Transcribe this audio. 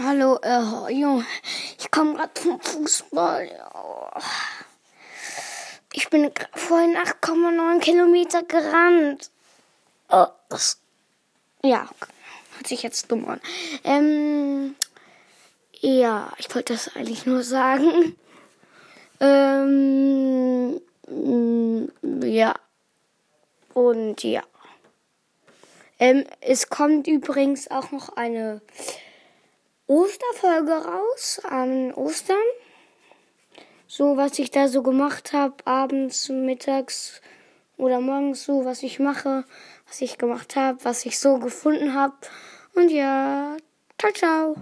Hallo, äh, Junge. Ich komme gerade vom Fußball. Ich bin vorhin 8,9 Kilometer gerannt. Oh, das. Ja, hört sich jetzt dumm an. Ähm. Ja, ich wollte das eigentlich nur sagen. Ähm. Ja. Und ja. Ähm, es kommt übrigens auch noch eine Osterfolge raus an Ostern. So, was ich da so gemacht habe, abends, mittags oder morgens so, was ich mache, was ich gemacht habe, was ich so gefunden habe. Und ja, ciao, ciao.